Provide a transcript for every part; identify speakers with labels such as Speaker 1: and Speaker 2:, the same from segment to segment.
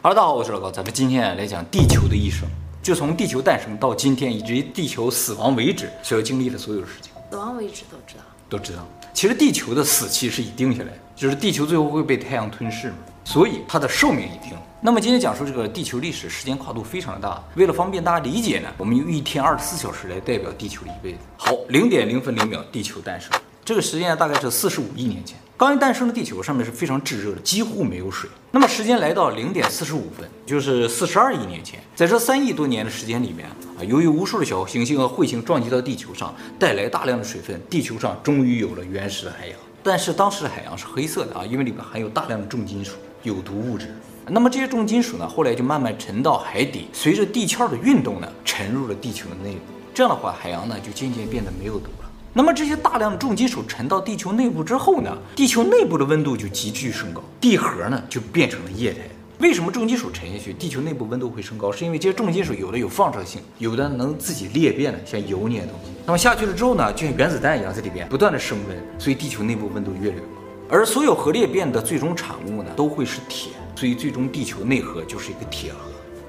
Speaker 1: 哈喽，大家好，我是老高，咱们今天来讲地球的一生，就从地球诞生到今天，以至于地球死亡为止，所要经历的所有事情。
Speaker 2: 死亡为止都知道，
Speaker 1: 都知道。其实地球的死期是已定下来，就是地球最后会被太阳吞噬嘛，所以它的寿命已定。那么今天讲述这个地球历史，时间跨度非常的大，为了方便大家理解呢，我们用一天二十四小时来代表地球的一辈子。好，零点零分零秒，地球诞生，这个时间大概是四十五亿年前。刚一诞生的地球上面是非常炙热的，几乎没有水。那么时间来到零点四十五分，就是四十二亿年前，在这三亿多年的时间里面啊，由于无数的小行星和彗星撞击到地球上，带来大量的水分，地球上终于有了原始的海洋。但是当时的海洋是黑色的啊，因为里面含有大量的重金属、有毒物质。那么这些重金属呢，后来就慢慢沉到海底，随着地壳的运动呢，沉入了地球的内部。这样的话，海洋呢就渐渐变得没有毒。那么这些大量的重金属沉到地球内部之后呢，地球内部的温度就急剧升高，地核呢就变成了液态。为什么重金属沉下去，地球内部温度会升高？是因为这些重金属有的有放射性，有的能自己裂变的，像油那些东西。那么下去了之后呢，就像原子弹一样在里边不断的升温，所以地球内部温度越来越高。而所有核裂变的最终产物呢，都会是铁，所以最终地球内核就是一个铁核。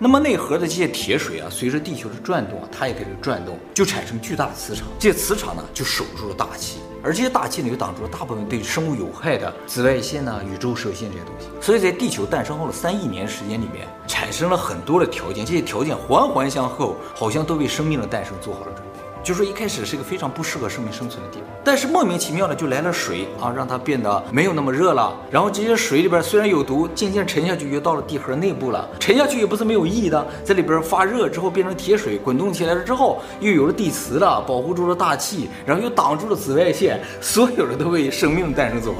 Speaker 1: 那么内核的这些铁水啊，随着地球的转动啊，它也开始转动，就产生巨大的磁场。这些磁场呢，就守住了大气，而这些大气呢，又挡住了大部分对生物有害的紫外线呐、宇宙射线这些东西。所以在地球诞生后的三亿年时间里面，产生了很多的条件，这些条件环环相扣，好像都为生命的诞生做好了准备。就说一开始是一个非常不适合生命生存的地方，但是莫名其妙的就来了水啊，让它变得没有那么热了。然后这些水里边虽然有毒，渐渐沉下去，又到了地核内部了。沉下去也不是没有意义的，在里边发热之后变成铁水，滚动起来了之后，又有了地磁了，保护住了大气，然后又挡住了紫外线，所有的都为生命诞生做了。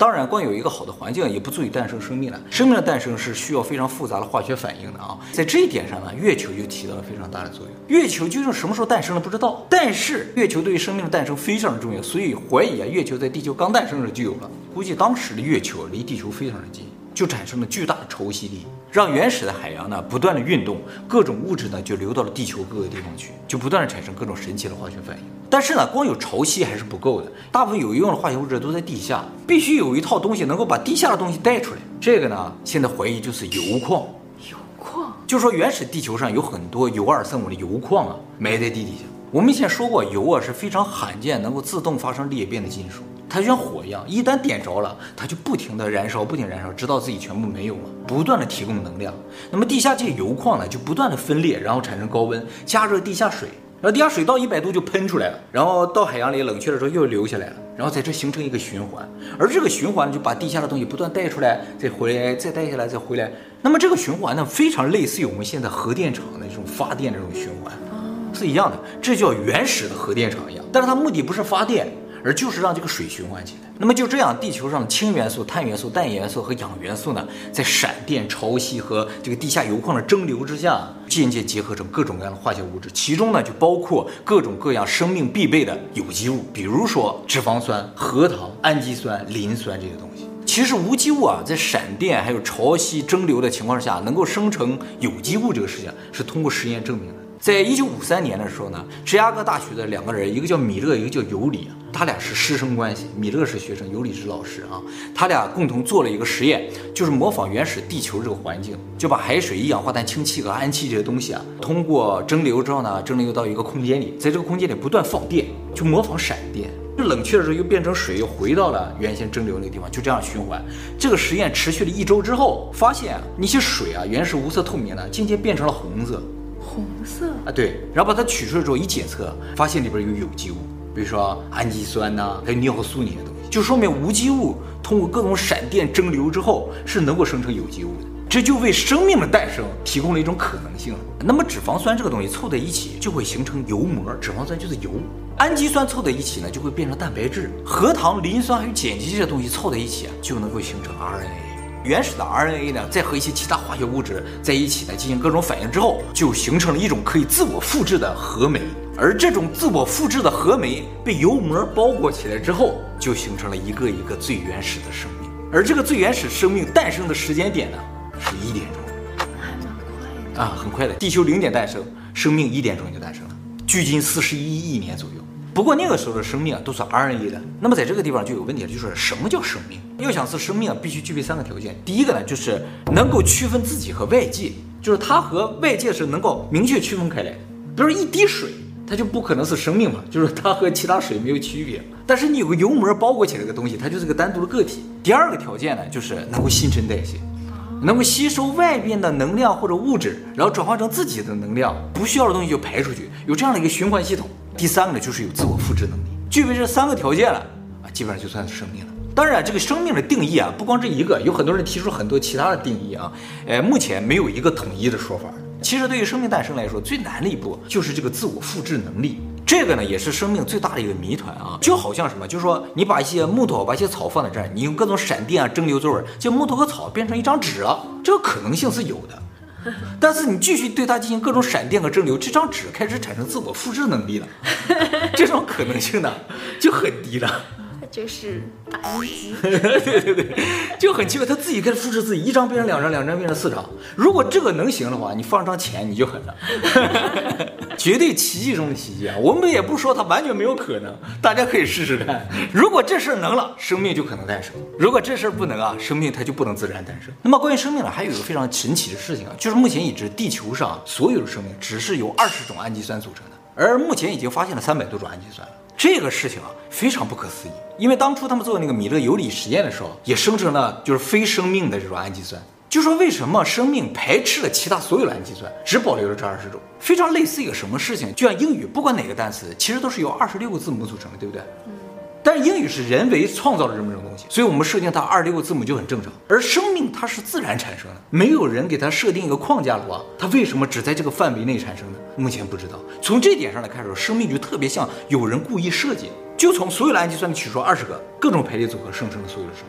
Speaker 1: 当然，光有一个好的环境也不足以诞生生命了。生命的诞生是需要非常复杂的化学反应的啊。在这一点上呢，月球就起到了非常大的作用。月球究竟什么时候诞生的不知道，但是月球对于生命的诞生非常的重要，所以怀疑啊，月球在地球刚诞生时就有了。估计当时的月球离地球非常的近。就产生了巨大的潮汐力，让原始的海洋呢不断的运动，各种物质呢就流到了地球各个地方去，就不断的产生各种神奇的化学反应。但是呢，光有潮汐还是不够的，大部分有用的化学物质都在地下，必须有一套东西能够把地下的东西带出来。这个呢，现在怀疑就是油矿。
Speaker 2: 油矿，
Speaker 1: 就说原始地球上有很多铀二三五的油矿啊，埋在地底下。我们以前说过，铀啊是非常罕见能够自动发生裂变的金属。它就像火一样，一旦点着了，它就不停的燃烧，不停燃烧，直到自己全部没有了，不断的提供能量。那么地下这些油矿呢，就不断的分裂，然后产生高温，加热地下水，然后地下水到一百度就喷出来了，然后到海洋里冷却的时候又流下来了，然后在这形成一个循环。而这个循环，就把地下的东西不断带出来，再回来，再带下来，再回来。那么这个循环呢，非常类似于我们现在核电厂的这种发电这种循环，是一样的。这叫原始的核电厂一样，但是它目的不是发电。而就是让这个水循环起来。那么就这样，地球上的氢元素、碳元素、氮元素和氧元素呢，在闪电、潮汐和这个地下油矿的蒸馏之下，渐渐结合成各种各样的化学物质。其中呢，就包括各种各样生命必备的有机物，比如说脂肪酸、核糖、氨基酸、磷酸这些东西。其实无机物啊，在闪电还有潮汐蒸馏的情况下，能够生成有机物这个事情，是通过实验证明的。在一九五三年的时候呢，芝加哥大学的两个人，一个叫米勒，一个叫尤里，他俩是师生关系。米勒是学生，尤里是老师啊。他俩共同做了一个实验，就是模仿原始地球这个环境，就把海水、一氧化碳氢气和氨气这些东西啊，通过蒸馏之后呢，蒸馏到一个空间里，在这个空间里不断放电，就模仿闪电。就冷却的时候又变成水，又回到了原先蒸馏那个地方，就这样循环。这个实验持续了一周之后，发现啊，那些水啊，原始无色透明的，渐渐变成了红色。
Speaker 2: 红色
Speaker 1: 啊，对，然后把它取出来之后一检测，发现里边有有机物，比如说氨基酸呐、还有尿素那些东西，就说明无机物通过各种闪电蒸馏之后是能够生成有机物的，这就为生命的诞生提供了一种可能性。那么脂肪酸这个东西凑在一起就会形成油膜，脂肪酸就是油，氨基酸凑在一起呢就会变成蛋白质，核糖、磷酸还有碱基这些东西凑在一起啊就能够形成 RNA。原始的 RNA 呢，再和一些其他化学物质在一起呢，进行各种反应之后，就形成了一种可以自我复制的核酶。而这种自我复制的核酶被油膜包裹起来之后，就形成了一个一个最原始的生命。而这个最原始生命诞生的时间点呢，是一点钟，
Speaker 2: 还蛮快的
Speaker 1: 啊，很快的。地球零点诞生，生命一点钟就诞生了，距今四十一亿年左右。不过那个时候的生命啊都是 RNA 的。那么在这个地方就有问题了，就是什么叫生命？要想是生命啊，必须具备三个条件。第一个呢，就是能够区分自己和外界，就是它和外界是能够明确区分开来。比如一滴水，它就不可能是生命嘛，就是它和其他水没有区别。但是你有个油膜包裹起来的东西，它就是个单独的个体。第二个条件呢，就是能够新陈代谢。能够吸收外边的能量或者物质，然后转化成自己的能量，不需要的东西就排出去，有这样的一个循环系统。第三个呢，就是有自我复制能力，具备这三个条件了啊，基本上就算是生命了。当然，这个生命的定义啊，不光这一个，有很多人提出很多其他的定义啊，呃，目前没有一个统一的说法。其实对于生命诞生来说，最难的一步就是这个自我复制能力。这个呢，也是生命最大的一个谜团啊，就好像什么，就是说你把一些木头、把一些草放在这儿，你用各种闪电啊、蒸馏作味，这木头和草变成一张纸了，这个可能性是有的。但是你继续对它进行各种闪电和蒸馏，这张纸开始产生自我复制能力了，这种可能性呢就很低了。
Speaker 2: 就是打印机，
Speaker 1: 对对对，就很奇怪，他自己开始复制自己，一张变成两张，两张变成四张。如果这个能行的话，你放张钱你就狠了，绝对奇迹中的奇迹啊！我们也不说它完全没有可能，大家可以试试看。如果这事儿能了，生命就可能诞生；如果这事儿不能啊，生命它就不能自然诞生。那么关于生命呢，还有一个非常神奇的事情啊，就是目前已知地球上所有的生命只是由二十种氨基酸组成的，而目前已经发现了三百多种氨基酸了。这个事情啊，非常不可思议。因为当初他们做那个米勒尤里实验的时候，也生成了就是非生命的这种氨基酸。就说为什么生命排斥了其他所有的氨基酸，只保留了这二十种？非常类似一个什么事情？就像英语，不管哪个单词，其实都是由二十六个字母组成的，对不对？但是英语是人为创造的这么一种东西，所以我们设定它二十六个字母就很正常。而生命它是自然产生的，没有人给它设定一个框架的话，它为什么只在这个范围内产生呢？目前不知道。从这点上来看说，生命就特别像有人故意设计，就从所有的氨基酸取出二十个各种排列组合生成了所有的生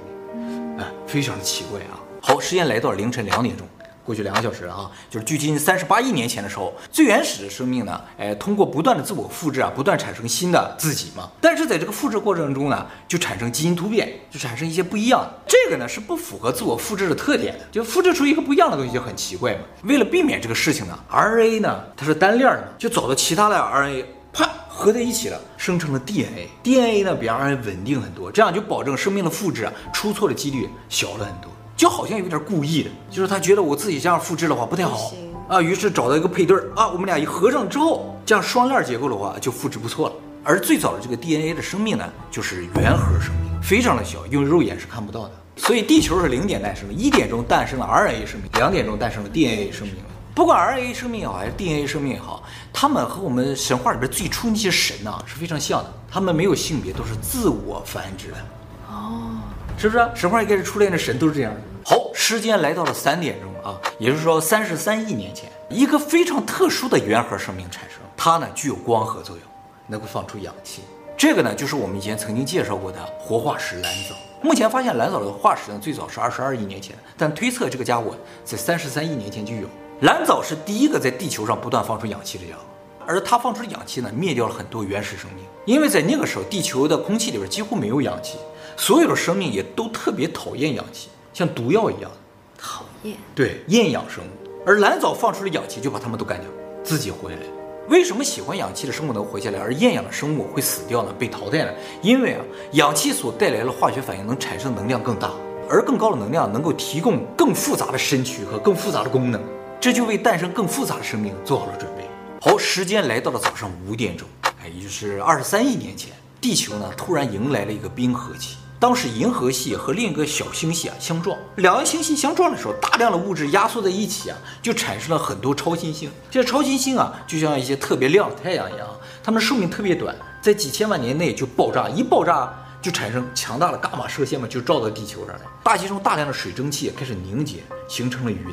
Speaker 1: 命，哎，非常的奇怪啊。好，时间来到凌晨两点钟。过去两个小时了啊，就是距今三十八亿年前的时候，最原始的生命呢，哎，通过不断的自我复制啊，不断产生新的自己嘛。但是在这个复制过程中呢，就产生基因突变，就产生一些不一样的。这个呢是不符合自我复制的特点的，就复制出一个不一样的东西就很奇怪嘛。为了避免这个事情呢，RNA 呢它是单链的嘛，就找到其他的 RNA，啪合在一起了，生成了 DNA。DNA 呢比 RNA 稳定很多，这样就保证生命的复制啊出错的几率小了很多。就好像有点故意的，就是他觉得我自己这样复制的话不太好啊，于是找到一个配对儿啊，我们俩一合上之后，这样双链结构的话就复制不错了。而最早的这个 DNA 的生命呢，就是原核生命，非常的小，用肉眼是看不到的。所以地球是零点诞生的，一点钟诞生了 RNA 生命，两点钟诞生了 DNA 生命。不管 RNA 生命也好，还是 DNA 生命也好，他们和我们神话里边最初那些神呐是非常像的，他们没有性别，都是自我繁殖的。哦，是不是？神话一开始初恋的神都是这样的。好，时间来到了三点钟啊，也就是说三十三亿年前，一个非常特殊的原核生命产生，它呢具有光合作用，能够放出氧气。这个呢就是我们以前曾经介绍过的活化石蓝藻。目前发现蓝藻的化石呢最早是二十二亿年前，但推测这个家伙在三十三亿年前就有。蓝藻是第一个在地球上不断放出氧气的家伙，而它放出的氧气呢灭掉了很多原始生命，因为在那个时候地球的空气里边几乎没有氧气，所有的生命也都特别讨厌氧气。像毒药一样，
Speaker 2: 讨厌。
Speaker 1: 对，厌氧生物，而蓝藻放出的氧气就把它们都干掉，自己活下来。为什么喜欢氧气的生物能活下来，而厌氧的生物会死掉呢？被淘汰呢？因为啊，氧气所带来的化学反应能产生能量更大，而更高的能量能够提供更复杂的身躯和更复杂的功能，这就为诞生更复杂的生命做好了准备。好，时间来到了早上五点钟，哎，也就是二十三亿年前，地球呢突然迎来了一个冰河期。当时银河系和另一个小星系啊相撞，两个星系相撞的时候，大量的物质压缩在一起啊，就产生了很多超新星。这些超新星啊，就像一些特别亮的太阳一样，它们寿命特别短，在几千万年内就爆炸，一爆炸就产生强大的伽马射线嘛，就照到地球上来。大气中大量的水蒸气开始凝结，形成了云，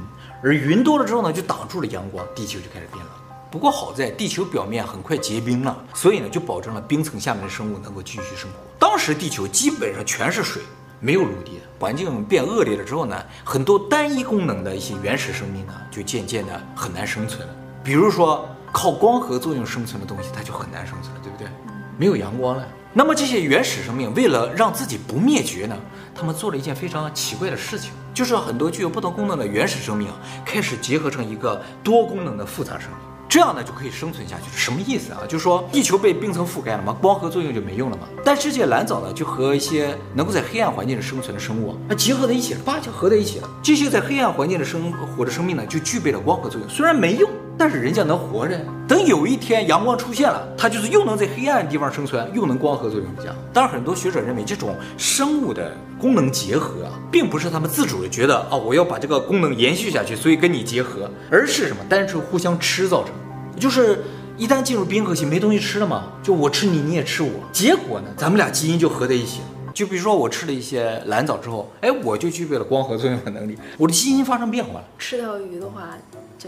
Speaker 1: 而云多了之后呢，就挡住了阳光，地球就开始变冷。不过好在地球表面很快结冰了，所以呢就保证了冰层下面的生物能够继续生活。当时地球基本上全是水，没有陆地。环境变恶劣了之后呢，很多单一功能的一些原始生命呢就渐渐的很难生存了。比如说靠光合作用生存的东西，它就很难生存了，对不对？没有阳光了。那么这些原始生命为了让自己不灭绝呢，他们做了一件非常奇怪的事情，就是很多具有不同功能的原始生命开始结合成一个多功能的复杂生命。这样呢就可以生存下去。什么意思啊？就是说地球被冰层覆盖了嘛，光合作用就没用了嘛。但世界蓝藻呢，就和一些能够在黑暗环境里生存的生物啊，结合在一起了，叭就合在一起了。这些在黑暗环境的生活的生命呢，就具备了光合作用，虽然没用。但是人家能活着，等有一天阳光出现了，它就是又能在黑暗的地方生存，又能光合作用这样。当然，很多学者认为这种生物的功能结合啊，并不是他们自主的觉得啊，我要把这个功能延续下去，所以跟你结合，而是什么？单纯互相吃造成。就是一旦进入冰河期，没东西吃了嘛，就我吃你，你也吃我，结果呢，咱们俩基因就合在一起了。就比如说我吃了一些蓝藻之后，哎，我就具备了光合作用的能力，我的基因发生变化了。
Speaker 2: 吃条鱼的话，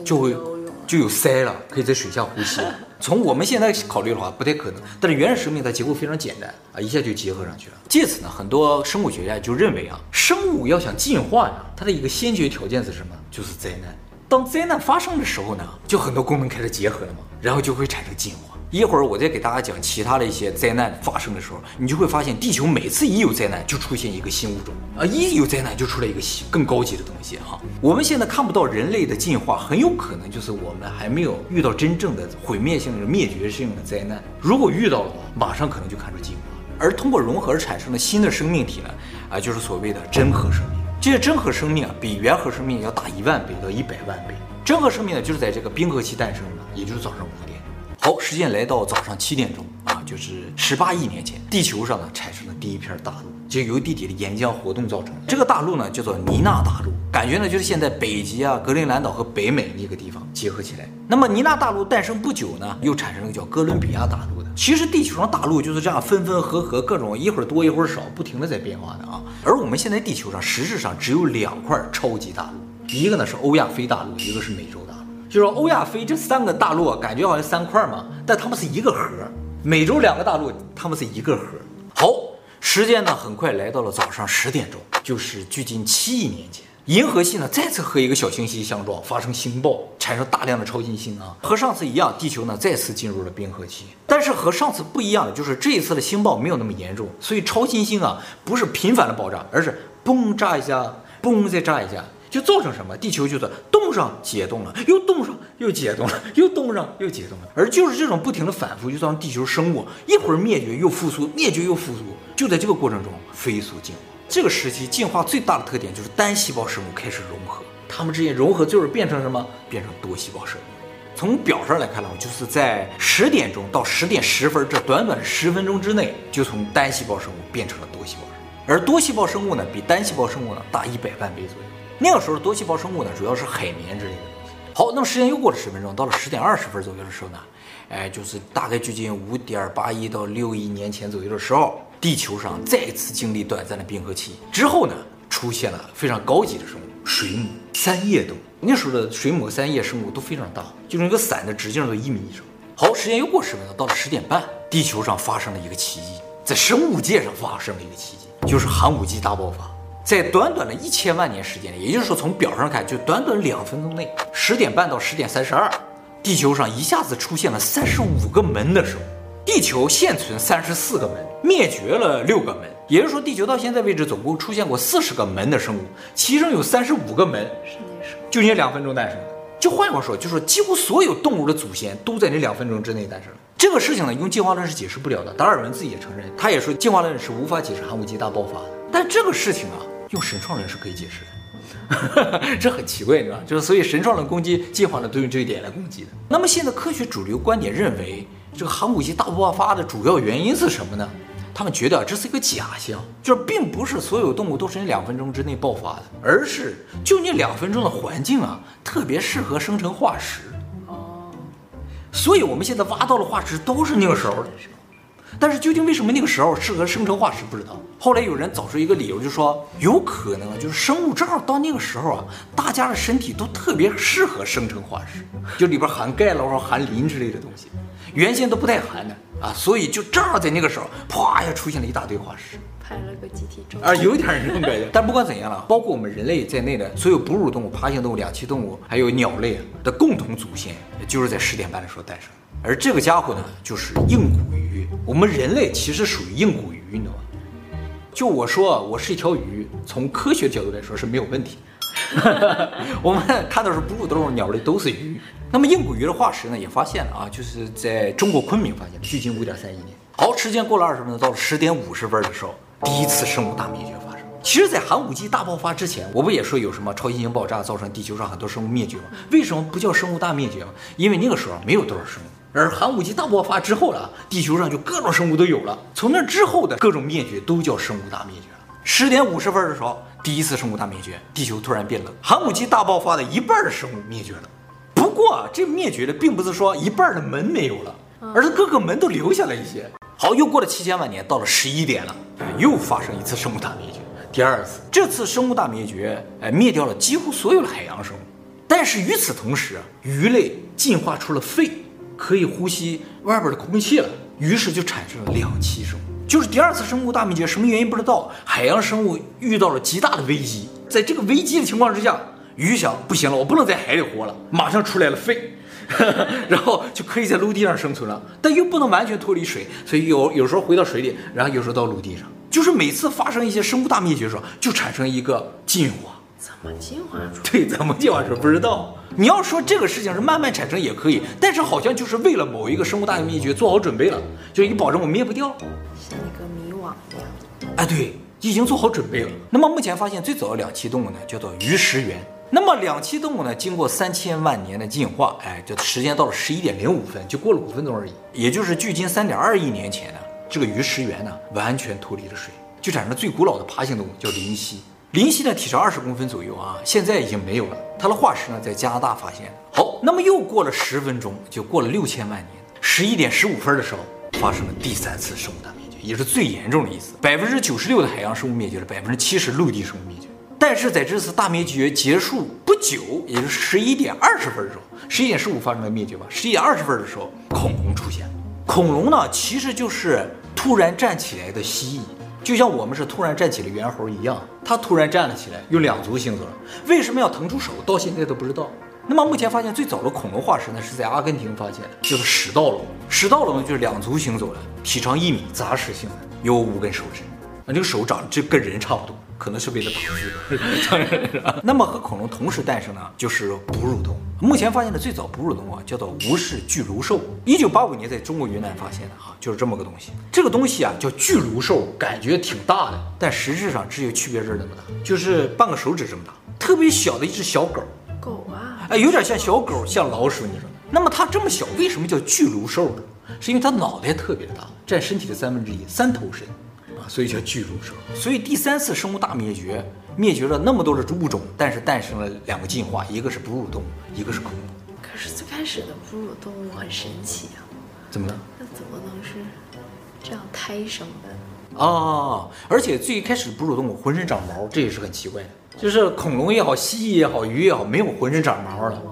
Speaker 1: 就会就有鳃了，可以在水下呼吸。从我们现在考虑的话，不太可能。但是原始生命它结构非常简单啊，一下就结合上去了。借此呢，很多生物学家就认为啊，生物要想进化呀，它的一个先决条件是什么？就是灾难。当灾难发生的时候呢，就很多功能开始结合了嘛，然后就会产生进化。一会儿我再给大家讲其他的一些灾难发生的时候，你就会发现地球每次一有灾难就出现一个新物种啊，一有灾难就出来一个新更高级的东西哈。我们现在看不到人类的进化，很有可能就是我们还没有遇到真正的毁灭性的灭绝性的灾难。如果遇到了，马上可能就看出进化。而通过融合而产生的新的生命体呢，啊，就是所谓的真核生命。这些真核生命啊，比原核生命要大一万倍到一百万倍。真核生命呢，就是在这个冰河期诞生的，也就是早上五点。好，时间来到早上七点钟啊，就是十八亿年前，地球上呢产生了第一片大陆，就由地底的岩浆活动造成的。这个大陆呢叫做尼纳大陆，感觉呢就是现在北极啊、格陵兰岛和北美那个地方结合起来。那么尼纳大陆诞生不久呢，又产生了叫哥伦比亚大陆的。其实地球上大陆就是这样分分合合，各种一会儿多一会儿少，不停的在变化的啊。而我们现在地球上实质上只有两块超级大陆，一个呢是欧亚非大陆，一个是美洲。就是说欧亚非这三个大陆感觉好像三块嘛，但它们是一个核。美洲两个大陆，它们是一个核。好，时间呢很快来到了早上十点钟，就是距今七亿年前，银河系呢再次和一个小行星相撞，发生星爆，产生大量的超新星啊。和上次一样，地球呢再次进入了冰河期。但是和上次不一样的就是这一次的星爆没有那么严重，所以超新星啊不是频繁的爆炸，而是嘣炸一下，嘣再炸一下。就造成什么？地球就是冻上解冻了，又冻上又解冻了，又冻上又解冻了。而就是这种不停的反复，就造成地球生物一会儿灭绝又复苏，灭绝又复苏。就在这个过程中飞速进化。这个时期进化最大的特点就是单细胞生物开始融合，它们之间融合最后变成什么？变成多细胞生物。从表上来看的话，就是在十点钟到十点十分这短短的十分钟之内，就从单细胞生物变成了多细胞生物。而多细胞生物呢，比单细胞生物呢大一百万倍左右。那个时候多细胞生物呢，主要是海绵之类的东西。好，那么时间又过了十分钟，到了十点二十分左右的时候呢，哎，就是大概距今五点八亿到六亿年前左右的时候，地球上再次经历短暂的冰河期之后呢，出现了非常高级的生物——水母、三叶动物。那时候的水母、三叶生物都非常大，就是一个伞的直径都一米以上。好，时间又过十分钟，到了十点半，地球上发生了一个奇迹，在生物界上发生了一个奇迹，就是寒武纪大爆发。在短短的一千万年时间里，也就是说从表上看，就短短两分钟内，十点半到十点三十二，地球上一下子出现了三十五个门的生物。地球现存三十四个门，灭绝了六个门，也就是说地球到现在为止总共出现过四十个门的生物，其中有三十五个门是那时候就那两分钟诞生的。就换句话说，就是说几乎所有动物的祖先都在那两分钟之内诞生。这个事情呢，用进化论是解释不了的。达尔文自己也承认，他也说进化论是无法解释寒武纪大爆发的。但这个事情啊。用神创论是可以解释的，这很奇怪，你知道吗？就是所以神创论攻击进化论都用这一点来攻击的。那么现在科学主流观点认为，这个寒武纪大爆发的主要原因是什么呢？他们觉得这是一个假象，就是并不是所有动物都是那两分钟之内爆发的，而是就你两分钟的环境啊，特别适合生成化石。哦，所以我们现在挖到的化石都是那个时候的。但是究竟为什么那个时候适合生成化石不知道。后来有人找出一个理由，就说有可能就是生物正好到那个时候啊，大家的身体都特别适合生成化石，就里边含钙了或者含磷之类的东西，原先都不带含的啊，所以就正好在那个时候，啪一下出现了一大堆化石，
Speaker 2: 拍了个集体照
Speaker 1: 啊，有点这种感觉。但不管怎样了，包括我们人类在内的所有哺乳动物、爬行动物、两栖动物，还有鸟类的共同祖先，就是在十点半的时候诞生。而这个家伙呢，就是硬骨鱼。我们人类其实属于硬骨鱼，你知道吗？就我说，我是一条鱼，从科学角度来说是没有问题。我们看到是哺乳动物鸟类都是鱼。那么硬骨鱼的化石呢，也发现了啊，就是在中国昆明发现，距今五点三亿年。好，时间过了二十分钟，到了十点五十分的时候，第一次生物大灭绝发生。其实，在寒武纪大爆发之前，我不也说有什么超新星爆炸造成地球上很多生物灭绝吗？为什么不叫生物大灭绝吗？因为那个时候没有多少生物。而寒武纪大爆发之后了，地球上就各种生物都有了。从那之后的各种灭绝都叫生物大灭绝了。十点五十分的时候，第一次生物大灭绝，地球突然变冷，寒武纪大爆发的一半的生物灭绝了。不过这灭绝的并不是说一半的门没有了，而是各个门都留下了一些。好，又过了七千万年，到了十一点了，又发生一次生物大灭绝，第二次。这次生物大灭绝，哎，灭掉了几乎所有的海洋生物。但是与此同时，鱼类进化出了肺，可以呼吸外边的空气了，于是就产生了两栖生物。就是第二次生物大灭绝，什么原因不知道，海洋生物遇到了极大的危机，在这个危机的情况之下。鱼想不行了，我不能在海里活了，马上出来了肺，然后就可以在陆地上生存了，但又不能完全脱离水，所以有有时候回到水里，然后有时候到陆地上，就是每次发生一些生物大灭绝的时候，就产生一个进化。
Speaker 2: 怎么进化出？
Speaker 1: 对，怎么进化出？不知道。你要说这个事情是慢慢产生也可以，但是好像就是为了某一个生物大灭绝做好准备了，就是你保证我灭不掉，
Speaker 2: 像一个迷惘一样。
Speaker 1: 哎，对，已经做好准备了。那么目前发现最早的两栖动物呢，叫做鱼食猿。那么两栖动物呢，经过三千万年的进化，哎，这时间到了十一点零五分，就过了五分钟而已，也就是距今三点二亿年前呢，这个鱼食猿呢，完全脱离了水，就产生了最古老的爬行动物，叫林蜥。林蜥呢，体长二十公分左右啊，现在已经没有了。它的化石呢，在加拿大发现。好，那么又过了十分钟，就过了六千万年，十一点十五分的时候，发生了第三次生物大灭绝，也是最严重的一次，百分之九十六的海洋生物灭绝了，百分之七十陆地生物灭绝。但是在这次大灭绝结束不久，也就是十一点二十分的时候，十一点十五发生了灭绝吧。十一点二十分的时候，恐龙出现了。恐龙呢，其实就是突然站起来的蜥蜴，就像我们是突然站起了猿猴一样，它突然站了起来，用两足行走。为什么要腾出手？到现在都不知道。那么目前发现最早的恐龙化石呢，是在阿根廷发现的，就是始盗龙。始盗龙就是两足行走的，体长一米，杂食性的，有五根手指。那这个手长得就跟人差不多。可能是为了保护。那么和恐龙同时诞生呢，就是哺乳动物。目前发现的最早哺乳动物啊，叫做无氏巨颅兽。一九八五年在中国云南发现的哈，就是这么个东西。这个东西啊叫巨颅兽，感觉挺大的，但实质上只有区别字那么大，就是半个手指这么大，特别小的一只小狗。
Speaker 2: 狗啊，
Speaker 1: 哎，有点像小狗，像老鼠，你说。那么它这么小，为什么叫巨颅兽呢？是因为它脑袋特别大，占身体的三分之一，三头身。所以叫巨颅兽。所以第三次生物大灭绝，灭绝了那么多的物种，但是诞生了两个进化，一个是哺乳动物，一个是恐龙。
Speaker 2: 可是最开始的哺乳动物很神奇啊！
Speaker 1: 怎么了？
Speaker 2: 那怎么能是这样胎生的？
Speaker 1: 哦，而且最开始哺乳动物浑身长毛，这也是很奇怪的。就是恐龙也好，蜥蜴也好，鱼也好，没有浑身长毛了。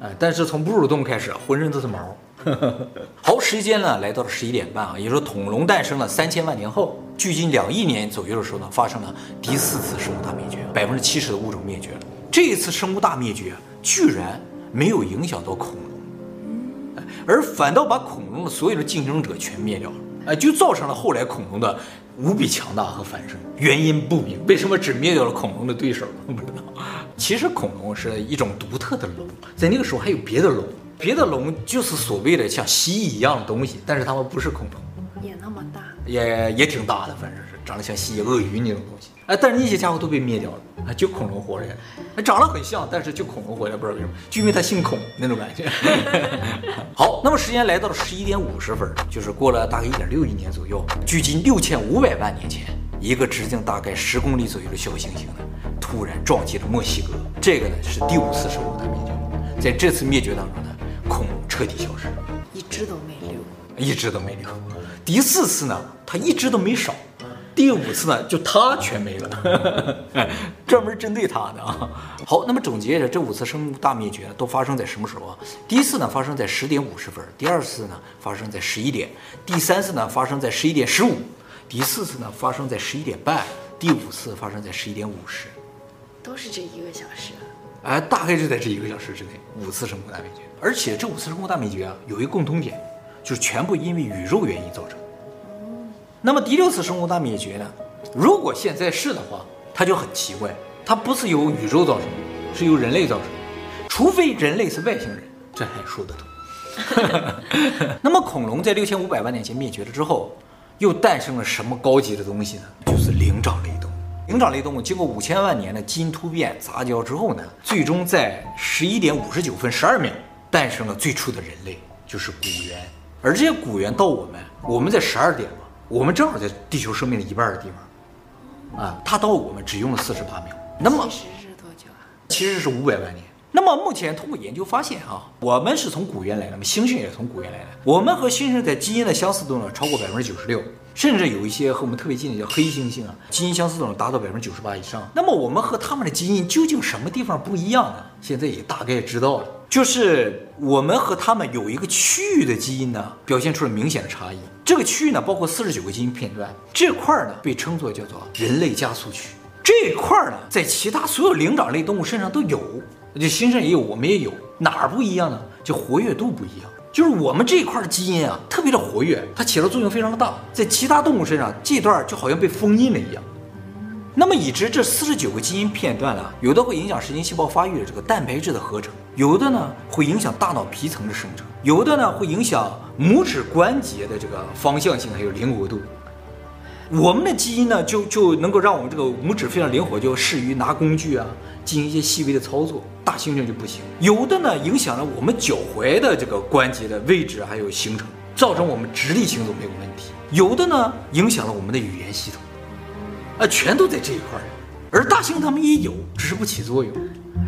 Speaker 1: 哎，但是从哺乳动物开始，浑身都是毛。好，时间呢来到了十一点半啊，也就是说恐龙诞生了三千万年后，距今两亿年左右的时候呢，发生了第四次生物大灭绝，百分之七十的物种灭绝了。这一次生物大灭绝居然没有影响到恐龙，而反倒把恐龙的所有的竞争者全灭掉了，哎，就造成了后来恐龙的无比强大和繁盛。原因不明，为什么只灭掉了恐龙的对手？不知道。其实恐龙是一种独特的龙，在那个时候还有别的龙。别的龙就是所谓的像蜥蜴一样的东西，但是它们不是恐龙，
Speaker 2: 也那么大，
Speaker 1: 也也挺大的，反正是长得像蜥蜴、鳄鱼那种东西。哎，但是那些家伙都被灭掉了，啊，就恐龙活着，哎，长得很像，但是就恐龙活着，不知道为什么，就因为它姓孔那种感觉。好，那么时间来到了十一点五十分，就是过了大概一点六亿年左右，距今六千五百万年前，一个直径大概十公里左右的小行星呢，突然撞击了墨西哥，这个呢是第五次生物大灭绝，在这次灭绝当中呢。恐龙彻底消失，
Speaker 2: 一只都没留，
Speaker 1: 一只都没留。第四次呢，它一只都没少。第五次呢，就它全没了，专门针对它的啊。好，那么总结一下这五次生物大灭绝都发生在什么时候啊？第一次呢，发生在十点五十分；第二次呢，发生在十一点；第三次呢，发生在十一点十五；第四次呢，发生在十一点半；第五次发生在十一点五十。
Speaker 2: 都是这一个小时。
Speaker 1: 哎，大概就在这一个小时之内，五次生物大灭绝。而且这五次生物大灭绝啊，有一个共通点，就是全部因为宇宙原因造成。那么第六次生物大灭绝呢？如果现在是的话，它就很奇怪，它不是由宇宙造成的，是由人类造成的，除非人类是外星人，这还说得通。那么恐龙在六千五百万年前灭绝了之后，又诞生了什么高级的东西呢？就是灵长类动物。灵长类动物经过五千万年的基因突变杂交之后呢，最终在十一点五十九分十二秒诞生了最初的人类，就是古猿。而这些古猿到我们，我们在十二点嘛，我们正好在地球生命的一半的地方，啊，它到我们只用了四十八秒。那么
Speaker 2: 其实是多久啊？
Speaker 1: 其实是五百万年。那么目前通过研究发现啊，我们是从古猿来的，那么猩猩也从古猿来的。我们和猩猩在基因的相似度呢超过百分之九十六，甚至有一些和我们特别近的叫黑猩猩啊，基因相似度达到百分之九十八以上。那么我们和他们的基因究竟什么地方不一样呢？现在也大概知道了，就是我们和他们有一个区域的基因呢表现出了明显的差异。这个区域呢包括四十九个基因片段，这块呢被称作叫做人类加速区。这块呢，在其他所有灵长类动物身上都有，就新生也有，我们也有，哪儿不一样呢？就活跃度不一样，就是我们这一块的基因啊，特别的活跃，它起到作用非常的大，在其他动物身上，这段就好像被封印了一样。那么，已知这四十九个基因片段呢，有的会影响神经细胞发育的这个蛋白质的合成，有的呢会影响大脑皮层的生成，有的呢会影响拇指关节的这个方向性还有灵活度。我们的基因呢，就就能够让我们这个拇指非常灵活，就适于拿工具啊，进行一些细微的操作。大猩猩就不行。有的呢，影响了我们脚踝的这个关节的位置还有形成，造成我们直立行走没有问题。有的呢，影响了我们的语言系统，啊，全都在这一块儿。而大猩他们也有，只是不起作用。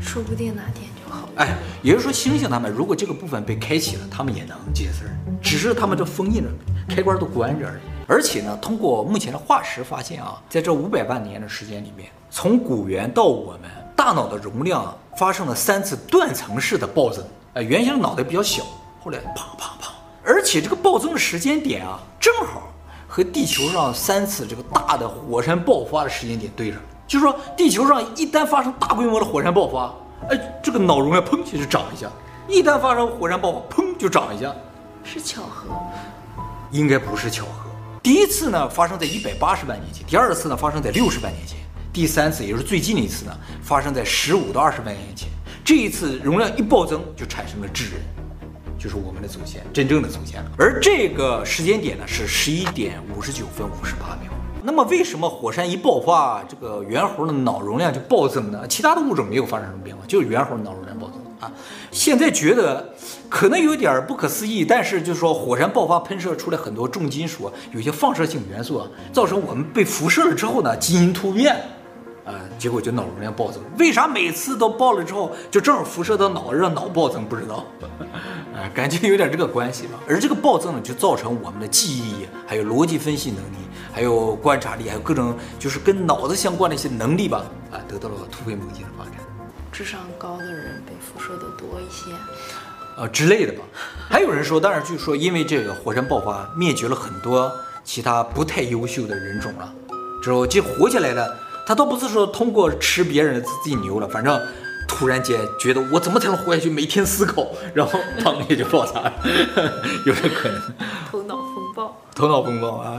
Speaker 2: 说不定哪天就好了。
Speaker 1: 哎，也就是说，猩猩他们如果这个部分被开启了，他们也能这些事儿，只是他们这封印了，开关都关着而已。而且呢，通过目前的化石发现啊，在这五百万年的时间里面，从古猿到我们，大脑的容量发生了三次断层式的暴增。呃，原先脑袋比较小，后来啪啪啪，而且这个暴增的时间点啊，正好和地球上三次这个大的火山爆发的时间点对上。就是说，地球上一旦发生大规模的火山爆发，哎，这个脑容量砰就涨一下；一旦发生火山爆发，砰就涨一下。
Speaker 2: 是巧合？
Speaker 1: 应该不是巧合。第一次呢，发生在一百八十万年前；第二次呢，发生在六十万年前；第三次，也就是最近的一次呢，发生在十五到二十万年前。这一次容量一暴增，就产生了智人，就是我们的祖先，真正的祖先了。而这个时间点呢，是十一点五十九分五十八秒。那么，为什么火山一爆发，这个猿猴的脑容量就暴增呢？其他的物种没有发生什么变化，就是猿猴脑容量暴增啊。现在觉得。可能有点不可思议，但是就是说，火山爆发喷射出来很多重金属，有些放射性元素啊，造成我们被辐射了之后呢，基因突变，啊，结果就脑容量暴增。为啥每次都爆了之后，就正好辐射到脑，让脑暴增？不知道，啊，感觉有点这个关系吧。而这个暴增呢，就造成我们的记忆、还有逻辑分析能力、还有观察力、还有各种就是跟脑子相关的一些能力吧，啊，得到了突飞猛进的发展。
Speaker 2: 智商高的人被辐射的多一些。
Speaker 1: 呃之类的吧，还有人说，当然据说因为这个火山爆发灭绝了很多其他不太优秀的人种了，之后就活起来了。他倒不是说通过吃别人的自己牛了，反正突然间觉得我怎么才能活下去，每天思考，然后 砰也就爆炸了，有这可能。
Speaker 2: 头脑风暴，
Speaker 1: 头脑风暴啊！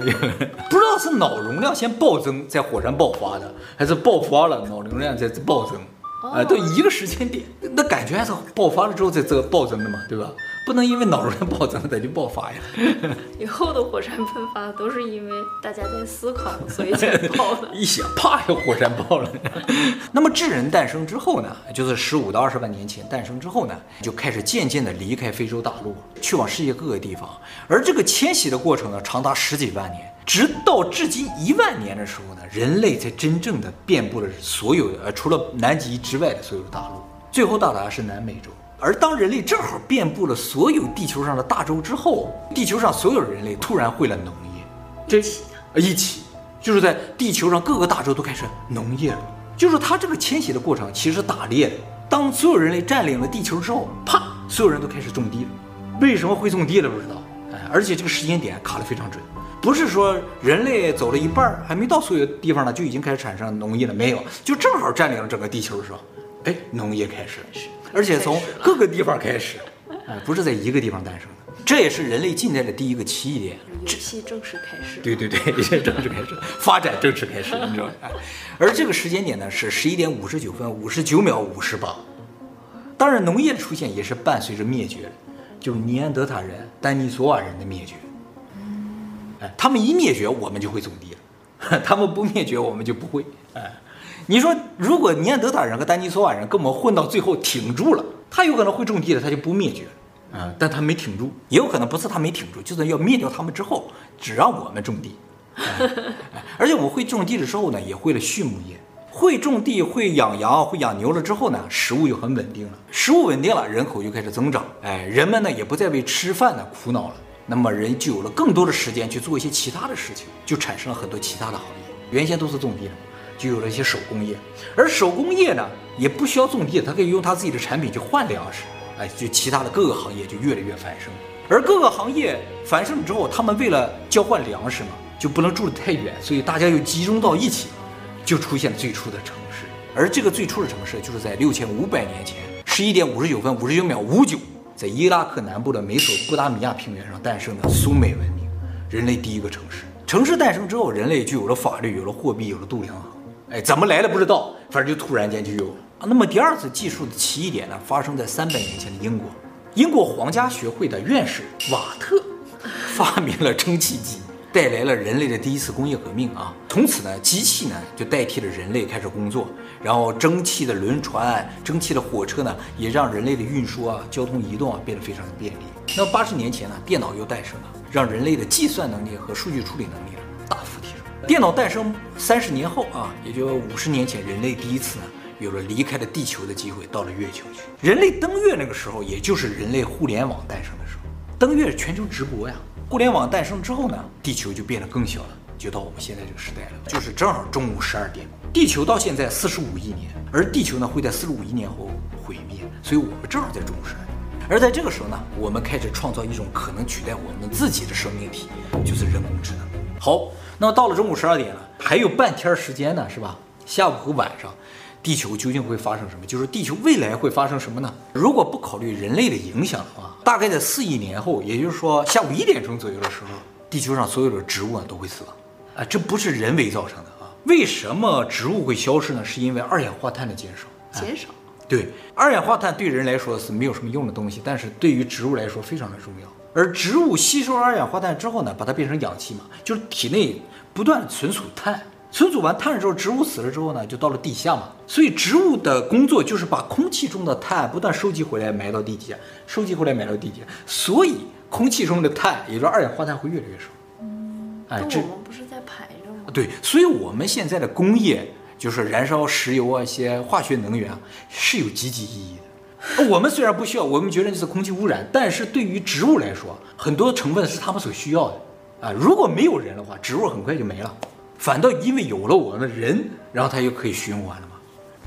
Speaker 1: 不知道是脑容量先暴增在火山爆发的，还是爆发了脑容量再暴增。啊，都一个时间点，那感觉还是爆发了之后再这个暴增的嘛，对吧？不能因为脑容量暴增再就爆发呀。
Speaker 2: 以后的火山喷发都是因为大家在思考，所以才爆的。
Speaker 1: 一想，啪，又火山爆了。那么智人诞生之后呢，就是十五到二十万年前诞生之后呢，就开始渐渐的离开非洲大陆，去往世界各个地方。而这个迁徙的过程呢，长达十几万年。直到至今一万年的时候呢，人类才真正的遍布了所有的呃，除了南极之外的所有的大陆，最后到达的是南美洲。而当人类正好遍布了所有地球上的大洲之后，地球上所有人类突然会了农业，
Speaker 2: 这起
Speaker 1: 一起，就是在地球上各个大洲都开始农业了。就是它这个迁徙的过程其实打猎的。当所有人类占领了地球之后，啪，所有人都开始种地了。为什么会种地了？不知道。哎，而且这个时间点卡的非常准。不是说人类走了一半还没到所有地方呢，就已经开始产生农业了？没有，就正好占领了整个地球的时候，哎，农业开始了，而且从各个地方开始，哎，不是在一个地方诞生的。这也是人类近代的第一个奇异点。
Speaker 2: 游戏正式开始。
Speaker 1: 对对对，游戏正式开始，发展正式开始，你知道吗？而这个时间点呢是十一点五十九分五十九秒五十八。当然，农业的出现也是伴随着灭绝的，就是尼安德塔人、丹尼索瓦人的灭绝。哎，他们一灭绝，我们就会种地了；他们不灭绝，我们就不会。哎，你说，如果尼安德塔人和丹尼索瓦人跟我们混到最后挺住了，他有可能会种地的，他就不灭绝了。啊，但他没挺住，也有可能不是他没挺住，就是要灭掉他们之后，只让我们种地。而且我们会种地的时候呢，也会了畜牧业。会种地、会养羊、会养牛了之后呢，食物就很稳定了。食物稳定了，人口就开始增长。哎，人们呢也不再为吃饭呢苦恼了。那么人就有了更多的时间去做一些其他的事情，就产生了很多其他的行业。原先都是种地的，就有了一些手工业。而手工业呢，也不需要种地，它可以用它自己的产品去换粮食。哎，就其他的各个行业就越来越繁盛。而各个行业繁盛之后，他们为了交换粮食嘛，就不能住得太远，所以大家又集中到一起。就出现最初的城市，而这个最初的城市就是在六千五百年前十一点五十九分五十九秒五九，在伊拉克南部的美索不达米亚平原上诞生的苏美文明，人类第一个城市。城市诞生之后，人类就有了法律，有了货币，有了度量衡。哎，怎么来的不知道，反正就突然间就有了。那么第二次技术的奇异点呢，发生在三百年前的英国，英国皇家学会的院士瓦特 发明了蒸汽机。带来了人类的第一次工业革命啊！从此呢，机器呢就代替了人类开始工作，然后蒸汽的轮船、蒸汽的火车呢，也让人类的运输啊、交通移动啊变得非常的便利。那么八十年前呢，电脑又诞生了，让人类的计算能力和数据处理能力大幅提升。电脑诞生三十年后啊，也就五十年前，人类第一次呢有了离开了地球的机会，到了月球去。人类登月那个时候，也就是人类互联网诞生的时候，登月全球直播呀。互联网诞生之后呢，地球就变得更小了，就到我们现在这个时代了，就是正好中午十二点。地球到现在四十五亿年，而地球呢会在四十五亿年后毁灭，所以我们正好在中午十二点。而在这个时候呢，我们开始创造一种可能取代我们自己的生命体，就是人工智能。好，那么到了中午十二点了，还有半天时间呢，是吧？下午和晚上。地球究竟会发生什么？就是地球未来会发生什么呢？如果不考虑人类的影响的话，大概在四亿年后，也就是说下午一点钟左右的时候，地球上所有的植物啊都会死亡。啊，这不是人为造成的啊！为什么植物会消失呢？是因为二氧化碳的减少。
Speaker 2: 减少。
Speaker 1: 对，二氧化碳对人来说是没有什么用的东西，但是对于植物来说非常的重要。而植物吸收二氧化碳之后呢，把它变成氧气嘛，就是体内不断存储碳。存储完碳之后，植物死了之后呢，就到了地下嘛。所以植物的工作就是把空气中的碳不断收集回来，埋到地底下，收集回来，埋到地底下。所以空气中的碳，也就是二氧化碳会越来越少。
Speaker 2: 嗯，哎，这我们不是在排着吗？
Speaker 1: 对，所以我们现在的工业就是燃烧石油啊，一些化学能源啊，是有积极意义的。我们虽然不需要，我们觉得这是空气污染，但是对于植物来说，很多成分是他们所需要的啊。如果没有人的话，植物很快就没了。反倒因为有了我们人，然后它又可以循环了嘛？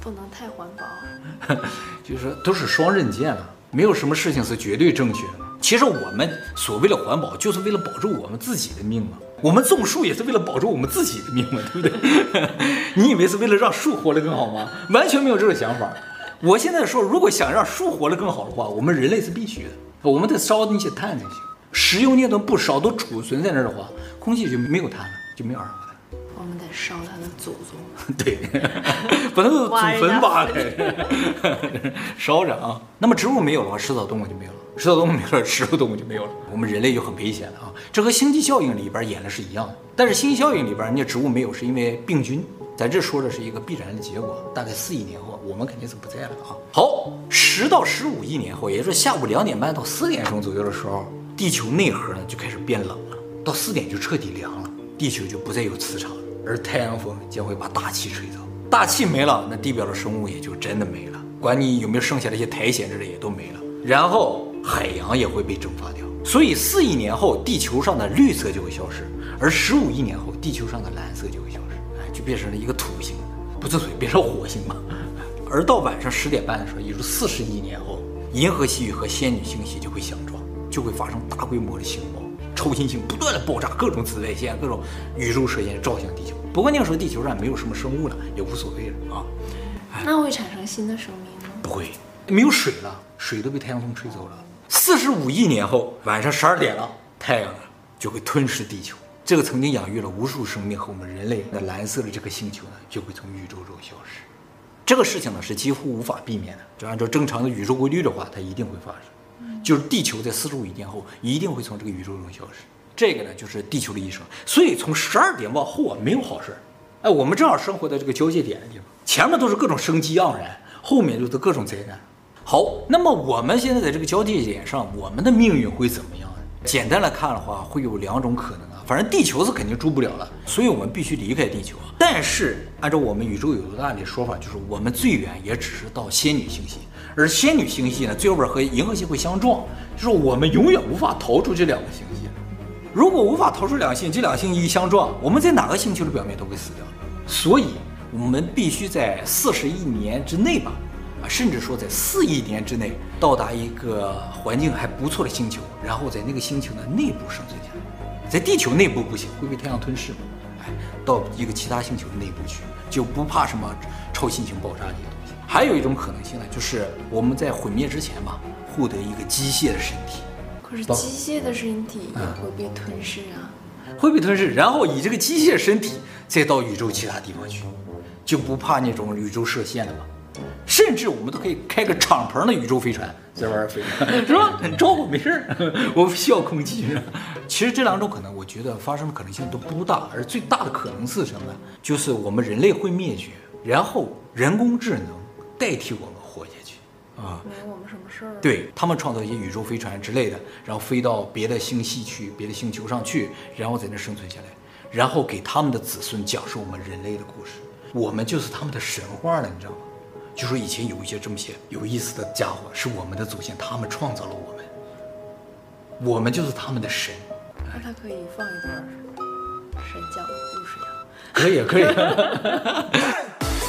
Speaker 2: 不能太环保，
Speaker 1: 就是说都是双刃剑了，没有什么事情是绝对正确的。其实我们所谓的环保，就是为了保住我们自己的命嘛。我们种树也是为了保住我们自己的命嘛，对不对？你以为是为了让树活得更好吗？完全没有这种想法。我现在说，如果想让树活得更好的话，我们人类是必须的，我们得烧那些碳才行。石油那些都不烧，都储存在那儿的话，空气就没有碳了，就没有二氧化碳。
Speaker 2: 我们得烧他的祖宗，
Speaker 1: 对，把他的祖坟挖开，烧着啊。那么植物没有的话，食草动物就没有了；食草动物没有了，食肉动物就没有了。我们人类就很危险了啊！这和星际效应里边演的是一样的。但是星际效应里边，人家植物没有，是因为病菌。咱这说的是一个必然的结果。大概四亿年后，我们肯定是不在了啊。好，十到十五亿年后，也就是下午两点半到四点钟左右的时候，地球内核呢就开始变冷了，到四点就彻底凉了，地球就不再有磁场了。而太阳风将会把大气吹走，大气没了，那地表的生物也就真的没了。管你有没有剩下的一些苔藓之类也都没了。然后海洋也会被蒸发掉。所以四亿年后，地球上的绿色就会消失，而十五亿年后，地球上的蓝色就会消失，就变成了一个土星，不是水，变成火星嘛。而到晚上十点半的时候，也就是四十亿年后，银河系和仙女星系就会相撞，就会发生大规模的星爆。超新星不断的爆炸，各种紫外线，各种宇宙射线照向地球。不过那个时候地球上没有什么生物了，也无所谓了啊。
Speaker 2: 那会产生新的生命吗？
Speaker 1: 不会，没有水了，水都被太阳风吹走了。四十五亿年后，晚上十二点了，太阳就会吞噬地球。这个曾经养育了无数生命和我们人类的蓝色的这个星球呢，就会从宇宙中消失。这个事情呢是几乎无法避免的，就按照正常的宇宙规律的话，它一定会发生。就是地球在四十五亿年后一定会从这个宇宙中消失。这个呢就是地球的一生。所以从十二点往后啊，没有好事儿。哎，我们正好生活在这个交界点的地方，前面都是各种生机盎然，后面就是各种灾难。好，那么我们现在在这个交界点上，我们的命运会怎么样呢？简单来看的话，会有两种可能。反正地球是肯定住不了了，所以我们必须离开地球。但是按照我们宇宙有多大的说法，就是我们最远也只是到仙女星系，而仙女星系呢，最后边和银河系会相撞，就是我们永远无法逃出这两个星系。如果无法逃出两个星，这两个星系一相撞，我们在哪个星球的表面都会死掉。所以，我们必须在四十亿年之内吧。啊，甚至说在四亿年之内到达一个环境还不错的星球，然后在那个星球的内部生存，在地球内部不行，会被太阳吞噬嘛？哎，到一个其他星球的内部去，就不怕什么超新星爆炸这些东西。还有一种可能性呢，就是我们在毁灭之前吧，获得一个机械的身体。
Speaker 2: 可是机械的身体也会被吞噬啊？
Speaker 1: 会被吞噬，然后以这个机械身体再到宇宙其他地方去，就不怕那种宇宙射线了吗？甚至我们都可以开个敞篷的宇宙飞船在玩飞，是吧？很招呼，没事儿，我不需要空气。其实这两种可能，我觉得发生的可能性都不大，而最大的可能是什么呢？就是我们人类会灭绝，然后人工智能代替我们活下去啊，
Speaker 2: 没我们什么事儿。
Speaker 1: 对，他们创造一些宇宙飞船之类的，然后飞到别的星系去，别的星球上去，然后在那生存下来，然后给他们的子孙讲述我们人类的故事。我们就是他们的神话了，你知道吗？就说以前有一些这么些有意思的家伙，是我们的祖先，他们创造了我们，我们就是他们的神。
Speaker 2: 那他可以放一段神讲的故事呀？
Speaker 1: 可以，可以。